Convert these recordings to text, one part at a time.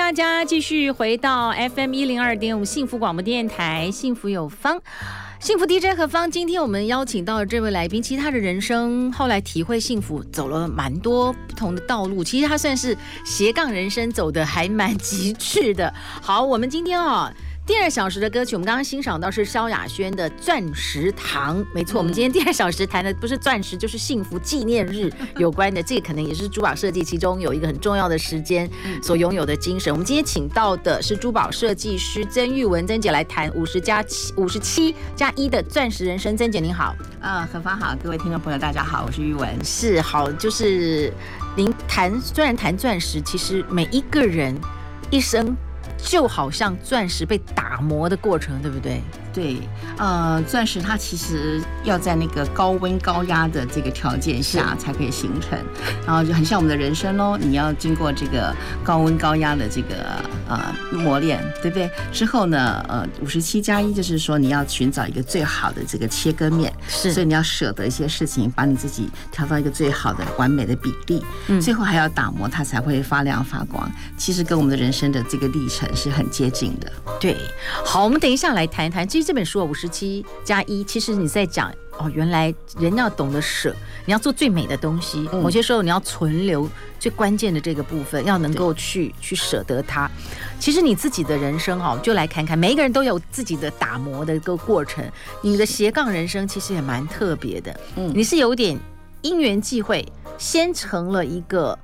大家继续回到 FM 一零二点五幸福广播电台，幸福有方，幸福 DJ 何方。今天我们邀请到了这位来宾，其实他的人生后来体会幸福，走了蛮多不同的道路。其实他算是斜杠人生，走的还蛮极致的。好，我们今天啊、哦。第二小时的歌曲，我们刚刚欣赏到是萧亚轩的《钻石糖》，没错。我们今天第二小时谈的不是钻石，就是幸福纪念日 有关的。这个可能也是珠宝设计其中有一个很重要的时间所拥有的精神。我们今天请到的是珠宝设计师曾玉文曾姐来谈五十加七五十七加一的钻石人生。曾姐您好，啊，何芳好，各位听众朋友大家好，我是玉文。是好，就是您谈虽然谈钻石，其实每一个人一生。就好像钻石被打磨的过程，对不对？对，呃，钻石它其实要在那个高温高压的这个条件下才可以形成，然后就很像我们的人生喽，你要经过这个高温高压的这个呃磨练，对不对？之后呢，呃，五十七加一就是说你要寻找一个最好的这个切割面，是，所以你要舍得一些事情，把你自己调到一个最好的完美的比例，嗯，最后还要打磨它才会发亮发光。其实跟我们的人生的这个历程是很接近的。对，好，我们等一下来谈一谈。其实这本书五十七加一，其实你在讲哦，原来人要懂得舍，你要做最美的东西。某些时候你要存留最关键的这个部分，要能够去去舍得它。其实你自己的人生哦，就来看看，每一个人都有自己的打磨的一个过程。你的斜杠人生其实也蛮特别的。嗯，你是有点因缘际会，先成了一个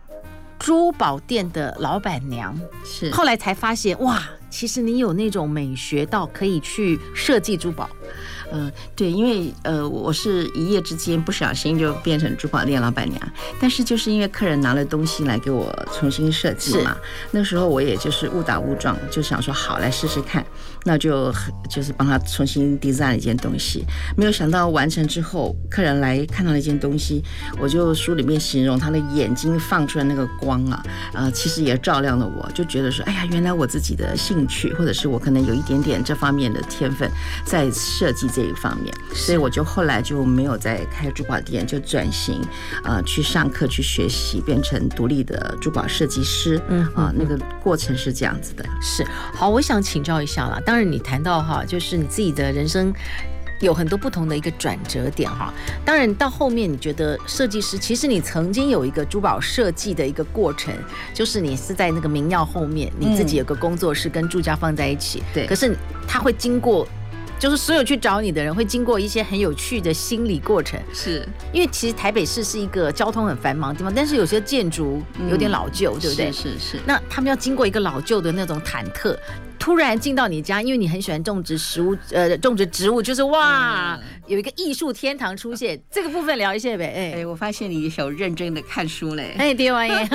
珠宝店的老板娘，是后来才发现哇。其实你有那种美学到可以去设计珠宝。呃，对，因为呃，我是一夜之间不小心就变成珠宝店老板娘，但是就是因为客人拿了东西来给我重新设计嘛，那时候我也就是误打误撞，就想说好来试试看，那就就是帮他重新 design 一件东西，没有想到完成之后，客人来看到了一件东西，我就书里面形容他的眼睛放出来那个光啊，呃，其实也照亮了我，就觉得说，哎呀，原来我自己的兴趣或者是我可能有一点点这方面的天分在设计。这一方面，所以我就后来就没有再开珠宝店，就转型，呃，去上课去学习，变成独立的珠宝设计师。嗯啊，那个过程是这样子的。是好，我想请教一下啦。当然，你谈到哈，就是你自己的人生有很多不同的一个转折点哈。当然，到后面你觉得设计师，其实你曾经有一个珠宝设计的一个过程，就是你是在那个民耀后面，你自己有个工作室跟住家放在一起。对，可是它会经过。就是所有去找你的人会经过一些很有趣的心理过程，是因为其实台北市是一个交通很繁忙的地方，但是有些建筑有点老旧，嗯、对不对？是是是。那他们要经过一个老旧的那种忐忑。突然进到你家，因为你很喜欢种植食物，呃，种植植物，就是哇，有一个艺术天堂出现。这个部分聊一下呗。哎，哎，我发现你有认真的看书嘞。哎，对王爷。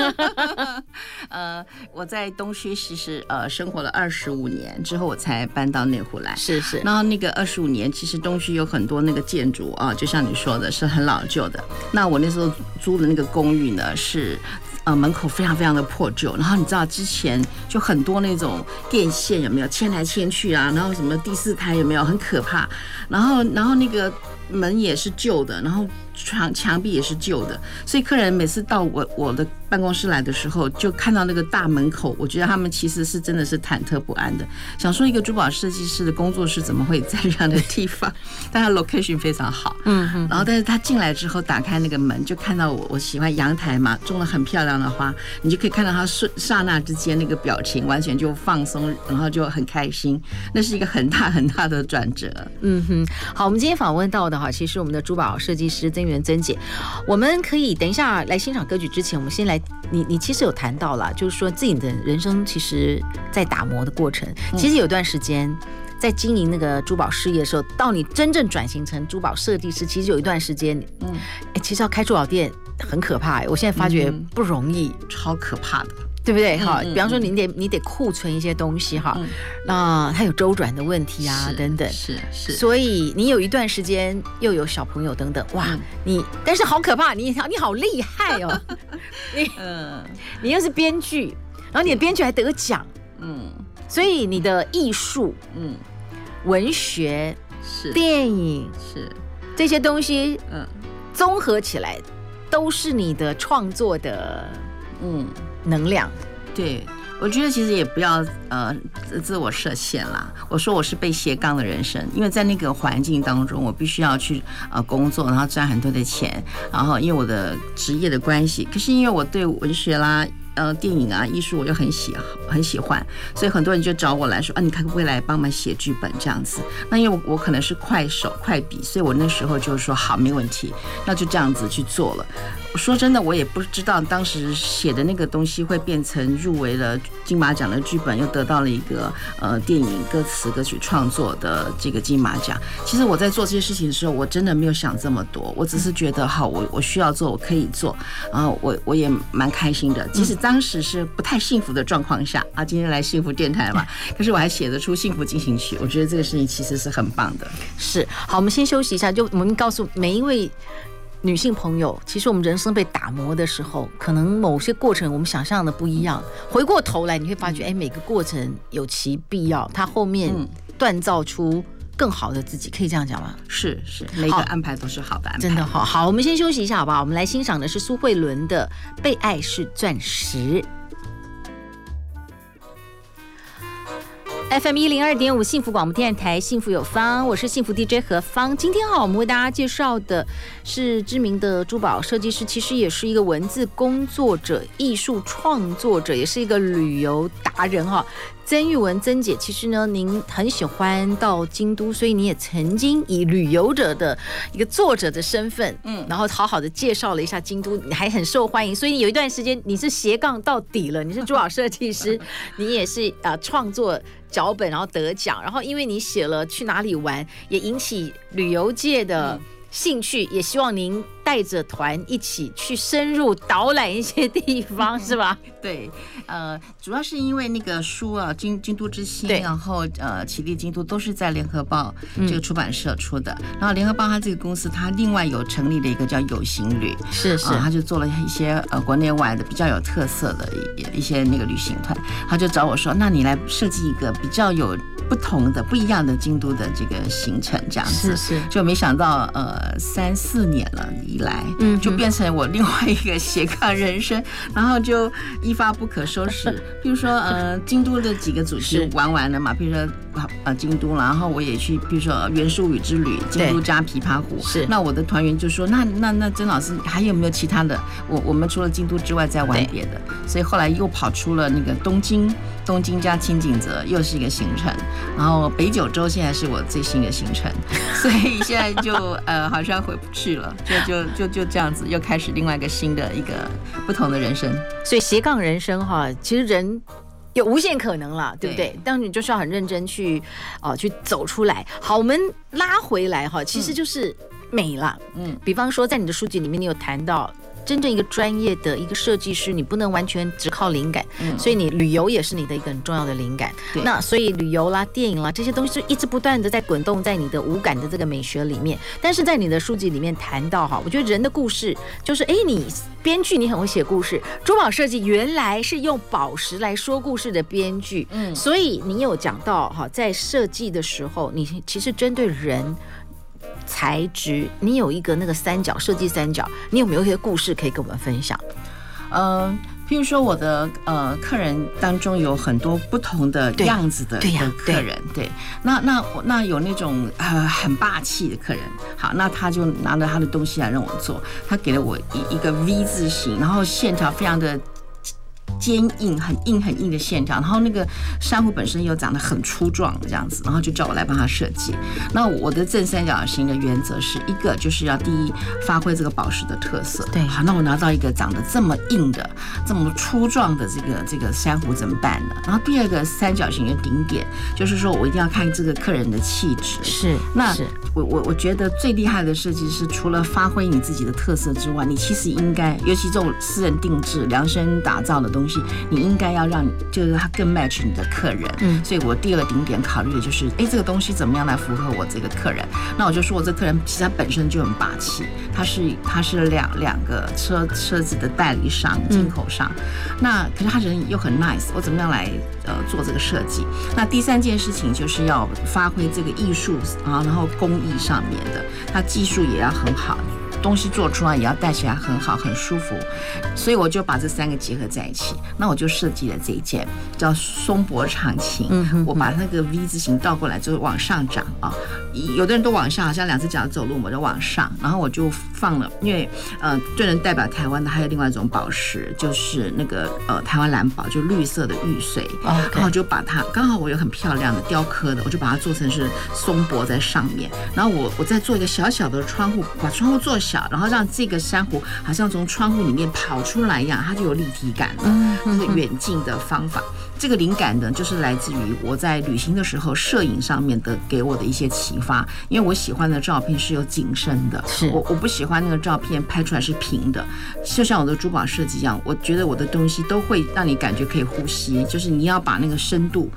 呃，我在东区其实呃生活了二十五年之后，我才搬到内湖来。是是。然后那个二十五年，其实东区有很多那个建筑啊，就像你说的，是很老旧的。那我那时候租的那个公寓呢，是。呃，门口非常非常的破旧，然后你知道之前就很多那种电线有没有牵来牵去啊，然后什么第四台有没有很可怕，然后然后那个门也是旧的，然后墙墙壁也是旧的，所以客人每次到我我的。办公室来的时候，就看到那个大门口，我觉得他们其实是真的是忐忑不安的，想说一个珠宝设计师的工作室怎么会在这样的地方？但他 location 非常好，嗯嗯，然后但是他进来之后打开那个门，就看到我我喜欢阳台嘛，种了很漂亮的花，你就可以看到他瞬刹那之间那个表情完全就放松，然后就很开心，那是一个很大很大的转折。嗯哼，好，我们今天访问到的哈，其实我们的珠宝设计师曾玉雯曾姐，我们可以等一下来欣赏歌曲之前，我们先来。你你其实有谈到了，就是说自己的人生其实，在打磨的过程，其实有段时间在经营那个珠宝事业的时候，到你真正转型成珠宝设计师，其实有一段时间，嗯，哎，其实要开珠宝店很可怕，我现在发觉不容易，超可怕的。对不对？哈、嗯，比方说你得你得库存一些东西哈，嗯、那它有周转的问题啊，等等，是是。所以你有一段时间又有小朋友等等，哇，嗯、你但是好可怕，你你好厉害哦，你嗯，你又是编剧，然后你的编剧还得奖，嗯，所以你的艺术，嗯，文学是电影是这些东西，嗯，综合起来都是你的创作的，嗯。能量，对，我觉得其实也不要呃自我设限啦。我说我是被斜杠的人生，因为在那个环境当中，我必须要去呃工作，然后赚很多的钱，然后因为我的职业的关系，可是因为我对文学啦。呃，电影啊，艺术我就很喜很喜欢，所以很多人就找我来说啊，你可不可以来帮忙写剧本这样子？那因为我我可能是快手快笔，所以我那时候就说好，没问题，那就这样子去做了。说真的，我也不知道当时写的那个东西会变成入围了金马奖的剧本，又得到了一个呃电影歌词歌曲创作的这个金马奖。其实我在做这些事情的时候，我真的没有想这么多，我只是觉得好，我我需要做，我可以做，然后我我也蛮开心的，即使。当时是不太幸福的状况下啊，今天来幸福电台嘛，可是我还写得出《幸福进行曲》，我觉得这个事情其实是很棒的。是，好，我们先休息一下，就我们告诉每一位女性朋友，其实我们人生被打磨的时候，可能某些过程我们想象的不一样，回过头来你会发觉，哎，每个过程有其必要，它后面锻造出。更好的自己，可以这样讲吗？是是，每个安排都是好的安排。真的好，好，我们先休息一下，好不好？我们来欣赏的是苏慧伦的《被爱是钻石》。FM 一零二点五幸福广播电台，幸福有方，我是幸福 DJ 何方。今天哈，我们为大家介绍的是知名的珠宝设计师，其实也是一个文字工作者、艺术创作者，也是一个旅游达人哈。曾玉文曾姐，其实呢，您很喜欢到京都，所以你也曾经以旅游者的一个作者的身份，嗯，然后好好的介绍了一下京都，你还很受欢迎。所以有一段时间你是斜杠到底了，你是珠宝设计师，你也是啊创作脚本，然后得奖，然后因为你写了去哪里玩，也引起旅游界的兴趣，也希望您。带着团一起去深入导览一些地方，是吧？对，呃，主要是因为那个书啊，《京京都之星》，然后呃，《启立京都》都是在联合报这个出版社出的。嗯、然后联合报它这个公司，它另外有成立了一个叫有行旅，是是，他、呃、就做了一些呃国内外的比较有特色的一一些那个旅行团，他就找我说，那你来设计一个比较有不同的、不一样的京都的这个行程，这样子。是是，就没想到呃三四年了。一来，嗯，就变成我另外一个斜杠人生，然后就一发不可收拾。比如说，呃，京都的几个主题玩完了嘛，比如说呃京都，然后我也去，比如说原宿雨之旅，京都加琵琶湖。是，那我的团员就说，那那那曾老师还有没有其他的？我我们除了京都之外再玩别的。所以后来又跑出了那个东京，东京加轻井泽又是一个行程，然后北九州现在是我最新的行程，所以现在就呃好像回不去了，就就。就就这样子，又开始另外一个新的一个不同的人生。所以斜杠人生哈，其实人有无限可能了，对不对？对，但你就是要很认真去哦、呃，去走出来。好，我们拉回来哈，其实就是美了。嗯，比方说在你的书籍里面，你有谈到。真正一个专业的一个设计师，你不能完全只靠灵感，嗯，所以你旅游也是你的一个很重要的灵感。那所以旅游啦、电影啦这些东西就一直不断的在滚动在你的五感的这个美学里面。但是在你的书籍里面谈到哈，我觉得人的故事就是，哎，你编剧你很会写故事，珠宝设计原来是用宝石来说故事的编剧，嗯，所以你有讲到哈，在设计的时候，你其实针对人。材质，你有一个那个三角设计三角，你有没有一些故事可以跟我们分享？嗯、呃，譬如说我的呃客人当中有很多不同的样子的客人，对，对那那那有那种呃很霸气的客人，好，那他就拿着他的东西来让我做，他给了我一一个 V 字形，然后线条非常的。坚硬，很硬很硬的线条，然后那个珊瑚本身又长得很粗壮，这样子，然后就叫我来帮他设计。那我的正三角形的原则是一个，就是要第一发挥这个宝石的特色。对，好，那我拿到一个长得这么硬的、这么粗壮的这个这个珊瑚怎么办呢？然后第二个三角形的顶点，就是说我一定要看这个客人的气质。是，那我我我觉得最厉害的设计师，除了发挥你自己的特色之外，你其实应该，尤其这种私人定制、量身打造的东西。东西，你应该要让就是它更 match 你的客人。嗯，所以我第二个顶点考虑的就是，哎，这个东西怎么样来符合我这个客人？那我就说我这个客人其实他本身就很霸气，他是他是两两个车车子的代理商、进口商，嗯、那可是他人又很 nice，我怎么样来呃做这个设计？那第三件事情就是要发挥这个艺术啊，然后工艺上面的，他技术也要很好。东西做出来也要戴起来很好，很舒服，所以我就把这三个结合在一起。那我就设计了这一件叫松柏长青。嗯哼，我把那个 V 字形倒过来，就是往上长啊。有的人都往上，好像两只脚走路，我就往上。然后我就放了，因为呃，最能代表台湾的还有另外一种宝石，就是那个呃台湾蓝宝，就绿色的玉髓。哦，然后就把它刚好我有很漂亮的雕刻的，我就把它做成是松柏在上面。然后我我再做一个小小的窗户，把窗户做小。然后让这个珊瑚好像从窗户里面跑出来一样，它就有立体感了。这个远近的方法，这个灵感呢，就是来自于我在旅行的时候，摄影上面的给我的一些启发。因为我喜欢的照片是有景深的，是我我不喜欢那个照片拍出来是平的。就像我的珠宝设计一样，我觉得我的东西都会让你感觉可以呼吸，就是你要把那个深度。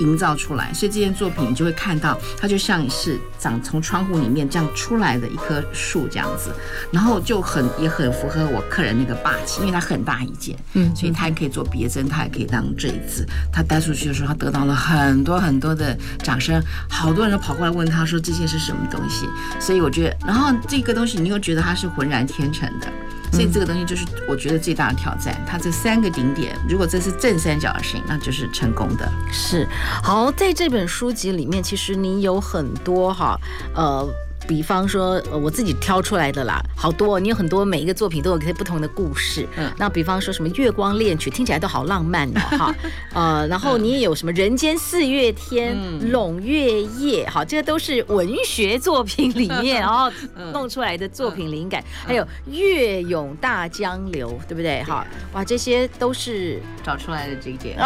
营造出来，所以这件作品你就会看到，它就像是长从窗户里面这样出来的一棵树这样子，然后就很也很符合我客人那个霸气，因为它很大一件，嗯，所以它也可以做别针，它也可以当坠子。他带出去的时候，他得到了很多很多的掌声，好多人都跑过来问他说这件是什么东西。所以我觉得，然后这个东西你又觉得它是浑然天成的。所以这个东西就是我觉得最大的挑战。它这三个顶点，如果这是正三角形，那就是成功的。是，好，在这本书籍里面，其实你有很多哈，呃。比方说，呃，我自己挑出来的啦，好多，你有很多每一个作品都有些不同的故事。嗯，那比方说什么月光恋曲，听起来都好浪漫的哈。呃，然后你也有什么人间四月天、胧月夜，好，这个都是文学作品里面然后 弄出来的作品灵感。还有月涌大江流，对不对？哈，哇，这些都是找出来的这件。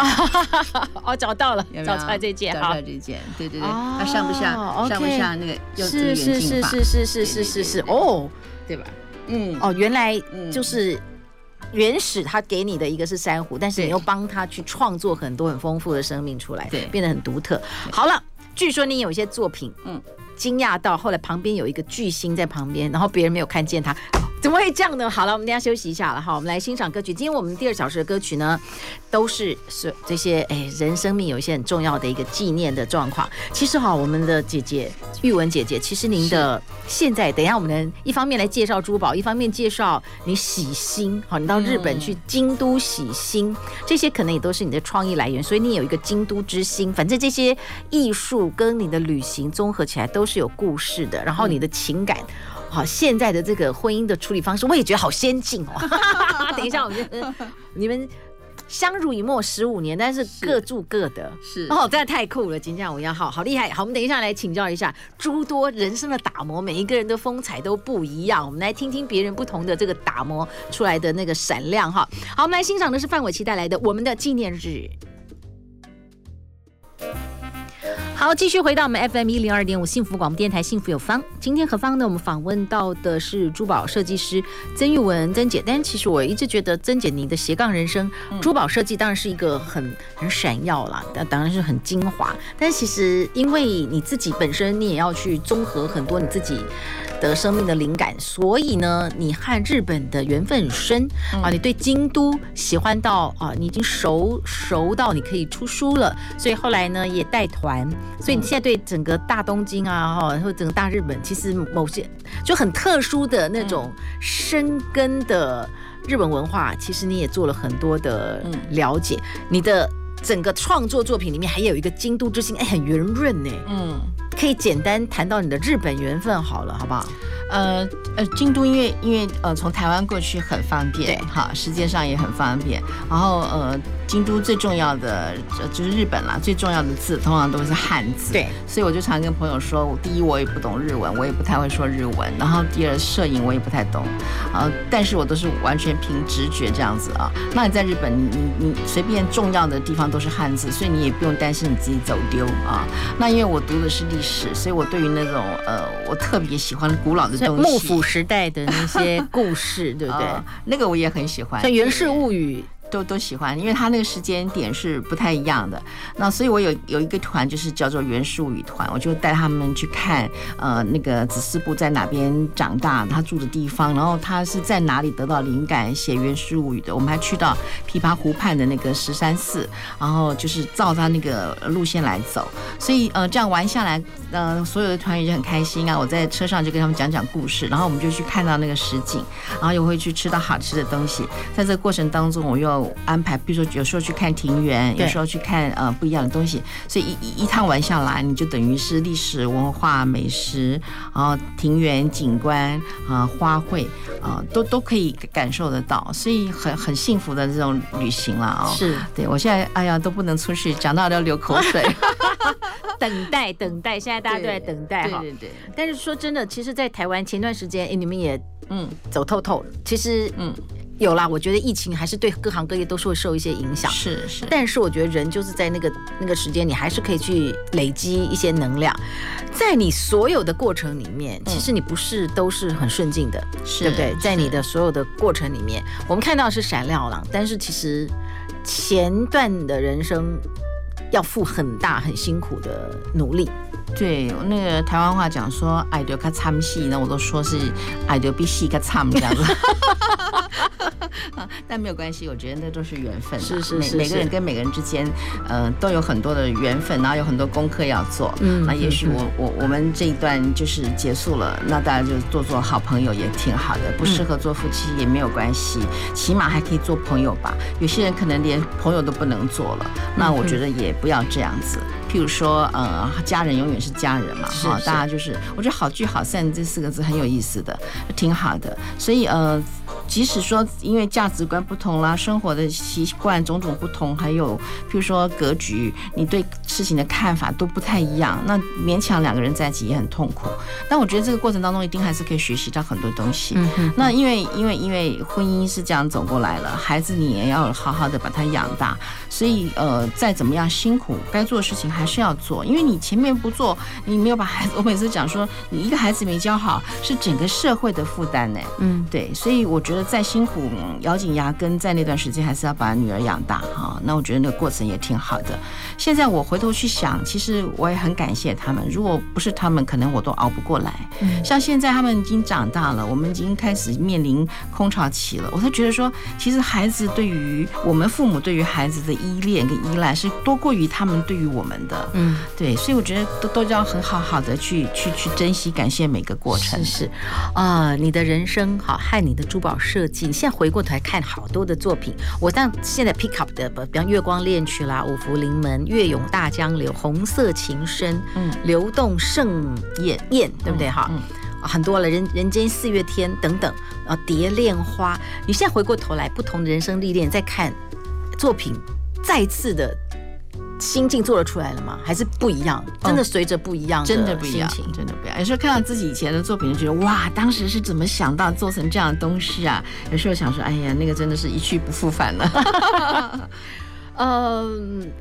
哦，找到了，找出来这件，找出来这件，对对对，它像不像？像不像那个？是是。是是是是是是是哦，对吧？嗯哦，原来就是原始他给你的一个是珊瑚，但是你又帮他去创作很多很丰富的生命出来，对，变得很独特。好了，据说你有一些作品，嗯，惊讶到后来旁边有一个巨星在旁边，然后别人没有看见他。怎么会这样呢？好了，我们等下休息一下了哈，我们来欣赏歌曲。今天我们第二小时的歌曲呢，都是是这些哎，人生命有一些很重要的一个纪念的状况。其实哈，我们的姐姐玉文姐姐，其实您的现在，等一下我们一方面来介绍珠宝，一方面介绍你洗心。好，你到日本去京都洗心，这些可能也都是你的创意来源。所以你有一个京都之心，反正这些艺术跟你的旅行综合起来都是有故事的。然后你的情感。好，现在的这个婚姻的处理方式，我也觉得好先进哦。等一下，我觉得 你们相濡以沫十五年，但是各住各的，是，是哦，真的太酷了！今天我要好好厉害。好，我们等一下来请教一下诸多人生的打磨，每一个人的风采都不一样。我们来听听别人不同的这个打磨出来的那个闪亮哈。好，我们来欣赏的是范玮琪带来的《我们的纪念日》。好，继续回到我们 FM 一零二点五幸福广播电台，幸福有方。今天何方呢？我们访问到的是珠宝设计师曾玉文曾姐。但其实我一直觉得曾姐你的斜杠人生，珠宝设计当然是一个很很闪耀啦，但当然是很精华。但其实因为你自己本身，你也要去综合很多你自己的生命的灵感，所以呢，你和日本的缘分很深啊。你对京都喜欢到啊，你已经熟熟到你可以出书了，所以后来呢也带团。所以你现在对整个大东京啊，哈，或者整个大日本，其实某些就很特殊的那种深根的日本文化，其实你也做了很多的了解。你的整个创作作品里面还有一个京都之星，哎，很圆润呢。嗯，可以简单谈到你的日本缘分好了，好不好？呃呃，京都因为因为呃从台湾过去很方便，哈，时间上也很方便，然后呃。京都最重要的就是日本啦，最重要的字通常都是汉字。对，所以我就常跟朋友说，我第一我也不懂日文，我也不太会说日文。然后第二摄影我也不太懂，啊，但是我都是完全凭直觉这样子啊。那你在日本，你你你随便重要的地方都是汉字，所以你也不用担心你自己走丢啊。那因为我读的是历史，所以我对于那种呃，我特别喜欢古老的东西，幕府时代的那些故事，对不对？那个我也很喜欢。像《源氏物语》。都都喜欢，因为他那个时间点是不太一样的。那所以我有有一个团，就是叫做源氏物语团，我就带他们去看，呃，那个子思部在哪边长大，他住的地方，然后他是在哪里得到灵感写源氏物语的。我们还去到琵琶湖畔的那个十三寺，然后就是照他那个路线来走。所以呃，这样玩下来，呃，所有的团员就很开心啊。我在车上就跟他们讲讲故事，然后我们就去看到那个实景，然后又会去吃到好吃的东西。在这个过程当中，我又安排，比如说有时候去看庭园，有时候去看呃不一样的东西，所以一一一趟玩下来，你就等于是历史文化、美食，然后庭园景观啊、花卉啊，都都可以感受得到，所以很很幸福的这种旅行了啊。是，对我现在哎呀都不能出去，讲到都要流口水。等待等待，现在大家都在等待哈。对对对。但是说真的，其实，在台湾前段时间，哎，你们也嗯走透透了。其实嗯。有啦，我觉得疫情还是对各行各业都是会受一些影响。是是，但是我觉得人就是在那个那个时间，你还是可以去累积一些能量。在你所有的过程里面，其实你不是都是很顺境的，是对不对？在你的所有的过程里面，我们看到是闪亮了，但是其实前段的人生要付很大很辛苦的努力。对，那个台湾话讲说爱到较惨死，那我都说是爱到比死较惨这样子。但没有关系，我觉得那都是缘分。是是是，每每个人跟每个人之间，呃，都有很多的缘分，然后有很多功课要做。嗯，那也许我我我们这一段就是结束了，那大家就做做好朋友也挺好的。不适合做夫妻也没有关系，起码还可以做朋友吧。有些人可能连朋友都不能做了，那我觉得也不要这样子。譬如说，呃，家人永远是家人嘛，哈，大家就是，我觉得好聚好散这四个字很有意思的，挺好的。所以，呃。即使说因为价值观不同啦，生活的习惯种种不同，还有譬如说格局，你对事情的看法都不太一样，那勉强两个人在一起也很痛苦。但我觉得这个过程当中一定还是可以学习到很多东西。嗯。那因为因为因为婚姻是这样走过来了，孩子你也要好好的把他养大，所以呃再怎么样辛苦，该做的事情还是要做，因为你前面不做，你没有把孩子，我每次讲说你一个孩子没教好，是整个社会的负担呢。嗯，对，所以我觉得。再辛苦，咬紧牙根，在那段时间还是要把女儿养大哈。那我觉得那个过程也挺好的。现在我回头去想，其实我也很感谢他们。如果不是他们，可能我都熬不过来。像现在他们已经长大了，我们已经开始面临空巢期了。我才觉得说，其实孩子对于我们父母对于孩子的依恋跟依赖是多过于他们对于我们的。嗯，对，所以我觉得都都要很好好的去去去珍惜、感谢每个过程。是是啊，你的人生好，害你的珠宝设计。你现在回过头来看好多的作品，我当现在 pick up 的，比方《月光恋曲》啦，《五福临门》、《月涌大江流》、《红色情深》、嗯，《流动盛宴宴》，对不对？哈，嗯，很多了，人人间四月天等等，啊，《蝶恋花》。你现在回过头来，不同的人生历练，再看作品，再次的。心境做得出来了吗？还是不一样？真的随着不一样真的不一样，真的不一样。有时候看到自己以前的作品，就觉得哇，当时是怎么想到做成这样的东西啊？有时候想说，哎呀，那个真的是一去不复返了。嗯。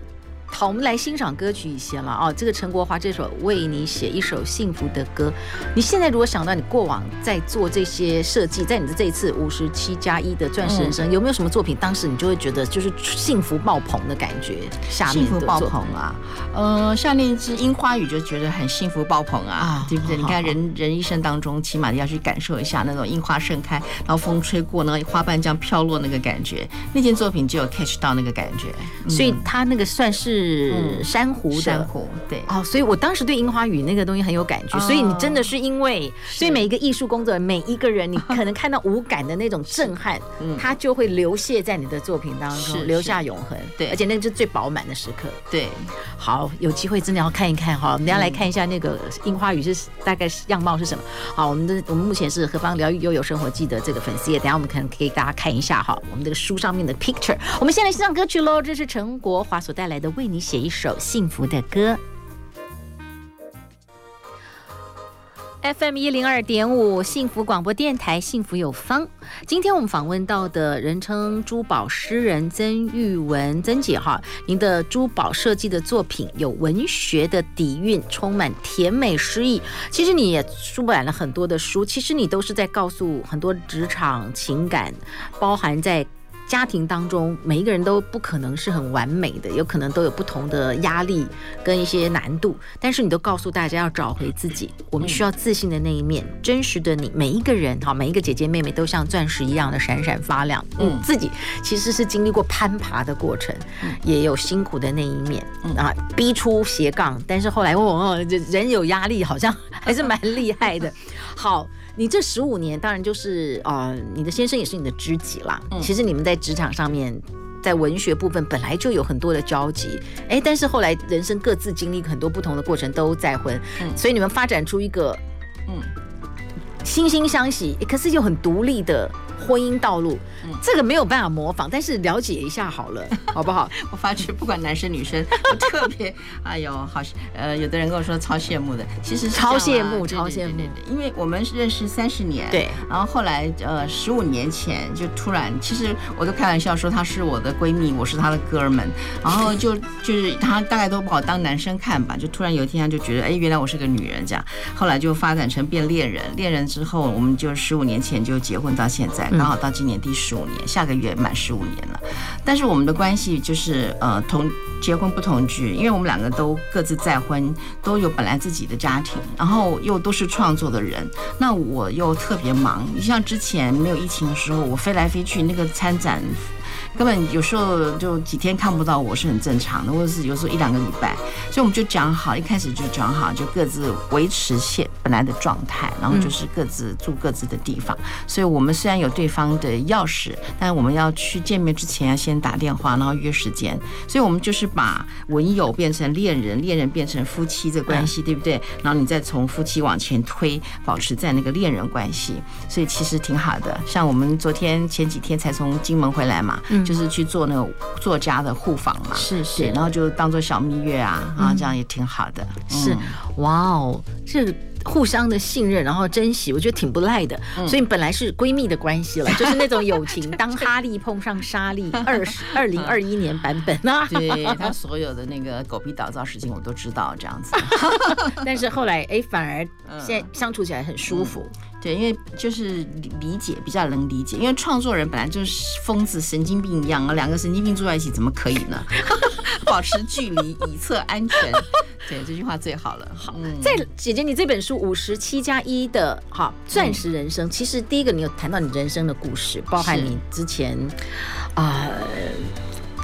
好，我们来欣赏歌曲一些了啊。这个陈国华这首《为你写一首幸福的歌》，你现在如果想到你过往在做这些设计，在你的这一次五十七加一的钻石人生，嗯、有没有什么作品，当时你就会觉得就是幸福爆棚的感觉？下面幸福爆棚啊，呃，像那支樱花雨就觉得很幸福爆棚啊，啊对不对？好好好，你看人人一生当中，起码要去感受一下那种樱花盛开，然后风吹过，那个花瓣这样飘落那个感觉，那件作品就有 catch 到那个感觉，嗯、所以它那个算是。是珊瑚的。珊瑚，对。哦，所以我当时对樱花雨那个东西很有感觉，所以你真的是因为，所以每一个艺术工作人每一个人，你可能看到无感的那种震撼，它就会流泻在你的作品当中，留下永恒。对，而且那个是最饱满的时刻。对，好，有机会真的要看一看哈，我们等下来看一下那个樱花雨是大概样貌是什么。好，我们的我们目前是何方疗愈悠悠生活记得这个粉丝页，等下我们可能可以给大家看一下哈，我们这个书上面的 picture。我们先来欣赏歌曲喽，这是陈国华所带来的《为为你写一首幸福的歌》，FM 一零二点五幸福广播电台，幸福有方。今天我们访问到的人称珠宝诗人曾玉文曾姐哈，您的珠宝设计的作品有文学的底蕴，充满甜美诗意。其实你也出版了很多的书，其实你都是在告诉很多职场情感，包含在。家庭当中，每一个人都不可能是很完美的，有可能都有不同的压力跟一些难度。但是你都告诉大家要找回自己，我们需要自信的那一面，真实的你。每一个人哈，每一个姐姐妹妹都像钻石一样的闪闪发亮。嗯，自己其实是经历过攀爬的过程，也有辛苦的那一面啊，逼出斜杠。但是后来哦，人有压力，好像还是蛮厉害的。好。你这十五年，当然就是呃，你的先生也是你的知己啦。嗯，其实你们在职场上面，在文学部分本来就有很多的交集，哎，但是后来人生各自经历很多不同的过程，都再婚，嗯，所以你们发展出一个嗯，惺惺相惜，可是又很独立的。婚姻道路，这个没有办法模仿，但是了解一下好了，好不好？我发觉不管男生女生，我特别，哎呦，好，呃，有的人跟我说超羡慕的，其实是超羡慕，超羡慕，因为我们认识三十年，对，然后后来呃十五年前就突然，其实我都开玩笑说她是我的闺蜜，我是她的哥们，然后就就是她大概都把我当男生看吧，就突然有一天她就觉得，哎，原来我是个女人这样，后来就发展成变恋人，恋人之后我们就十五年前就结婚到现在。刚好到今年第十五年，下个月满十五年了。但是我们的关系就是呃同结婚不同居，因为我们两个都各自再婚，都有本来自己的家庭，然后又都是创作的人。那我又特别忙，你像之前没有疫情的时候，我飞来飞去那个参展。根本有时候就几天看不到我是很正常的，或者是有时候一两个礼拜，所以我们就讲好，一开始就讲好，就各自维持现本来的状态，然后就是各自住各自的地方。所以我们虽然有对方的钥匙，但我们要去见面之前要先打电话，然后约时间。所以我们就是把文友变成恋人，恋人变成夫妻的关系，对不对？然后你再从夫妻往前推，保持在那个恋人关系，所以其实挺好的。像我们昨天前几天才从金门回来嘛，嗯。就是去做那个作家的互访嘛，是是，然后就当做小蜜月啊，啊，这样也挺好的。是，哇哦，这互相的信任，然后珍惜，我觉得挺不赖的。所以本来是闺蜜的关系了，就是那种友情。当哈利碰上莎莉，二十二零二一年版本啊，对他所有的那个狗屁倒灶事情我都知道，这样子。但是后来哎，反而现在相处起来很舒服。对，因为就是理解比较能理解，因为创作人本来就是疯子、神经病一样啊，两个神经病住在一起怎么可以呢？保持距离以测安全，对，这句话最好了。好，嗯在姐姐你这本书五十七加一的哈钻石人生，其实第一个你有谈到你人生的故事，包含你之前啊。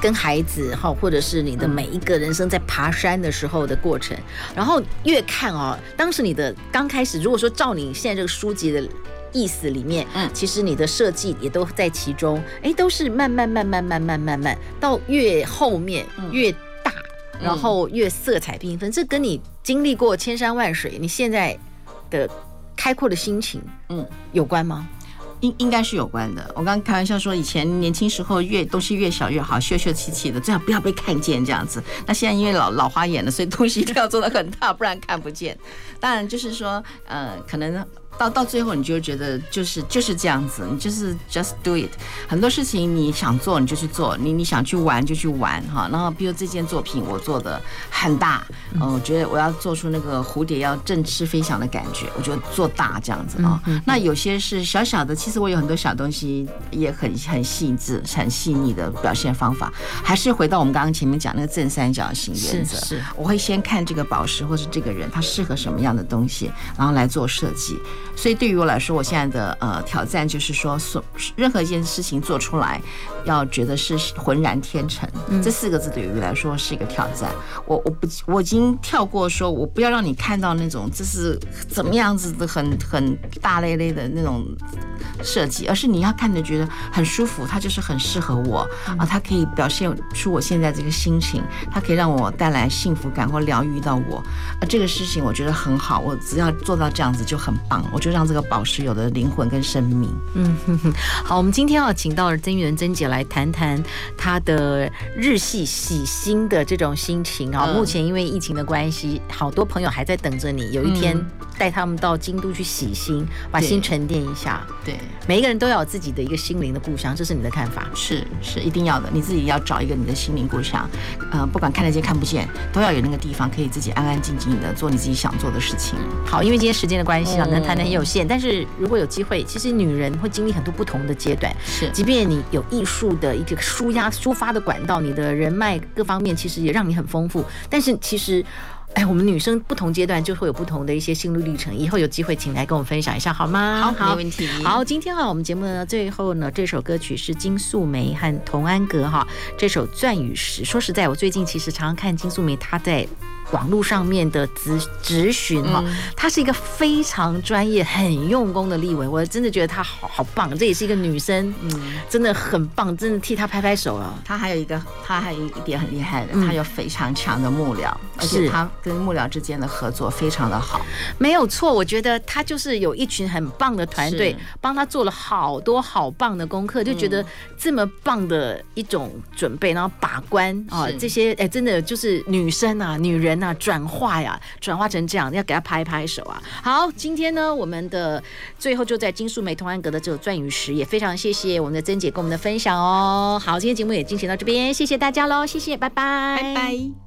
跟孩子哈，或者是你的每一个人生在爬山的时候的过程，然后越看哦，当时你的刚开始，如果说照你现在这个书籍的意思里面，嗯，其实你的设计也都在其中，哎，都是慢慢慢慢慢慢慢慢到越后面越大，然后越色彩缤纷，这跟你经历过千山万水，你现在的开阔的心情，嗯，有关吗？应应该是有关的。我刚刚开玩笑说，以前年轻时候越东西越小越好，秀秀气气的，最好不要被看见这样子。那现在因为老老花眼了，所以东西一定要做的很大，不然看不见。当然就是说，呃，可能。到到最后，你就觉得就是就是这样子，你就是 just do it。很多事情你想做你就去做，你你想去玩就去玩哈。然后比如这件作品我做的很大，嗯，我觉得我要做出那个蝴蝶要振翅飞翔的感觉，我就做大这样子啊。那有些是小小的，其实我有很多小东西也很很细致、很细腻的表现方法。还是回到我们刚刚前面讲那个正三角形原则，是我会先看这个宝石或是这个人他适合什么样的东西，然后来做设计。所以对于我来说，我现在的呃挑战就是说，所任何一件事情做出来，要觉得是浑然天成，这四个字对于我来说是一个挑战。我我不我已经跳过说，我不要让你看到那种这是怎么样子的很很大咧咧的那种设计，而是你要看着觉得很舒服，它就是很适合我啊，它可以表现出我现在这个心情，它可以让我带来幸福感或疗愈到我，啊，这个事情我觉得很好，我只要做到这样子就很棒。我就让这个宝石有了灵魂跟生命。嗯哼哼，好，我们今天要请到了曾玉仁曾姐来谈谈她的日系洗心的这种心情啊。目前因为疫情的关系，好多朋友还在等着你，有一天带他们到京都去洗心，把心沉淀一下。对，每一个人都要有自己的一个心灵的故乡，这是你的看法？是是，一定要的。你自己要找一个你的心灵故乡，呃，不管看得见看不见，都要有那个地方可以自己安安静静的做你自己想做的事情。好，因为今天时间的关系啊，能谈谈。有限。但是如果有机会，其实女人会经历很多不同的阶段。是，即便你有艺术的一个抒压、抒发的管道，你的人脉各方面其实也让你很丰富。但是其实。哎，我们女生不同阶段就会有不同的一些心路历程，以后有机会请来跟我们分享一下好吗？好，没问题。好，今天啊，我们节目呢最后呢，这首歌曲是金素梅和童安格哈，这首《钻与石》。说实在，我最近其实常常看金素梅，她在。网络上面的咨咨询哈，她是一个非常专业、很用功的立委，我真的觉得她好好棒。这也是一个女生，嗯，真的很棒，真的替她拍拍手啊。她还有一个，她还有一点很厉害的，她有非常强的幕僚，而且她跟幕僚之间的合作非常的好。没有错，我觉得她就是有一群很棒的团队，帮她做了好多好棒的功课，就觉得这么棒的一种准备，然后把关啊，这些哎，真的就是女生啊，女人。那转化呀，转化成这样，要给他拍拍手啊！好，今天呢，我们的最后就在金素梅童安阁的这个钻雨石，也非常谢谢我们的曾姐跟我们的分享哦。好，今天节目也进行到这边，谢谢大家喽，谢谢，拜拜，拜拜。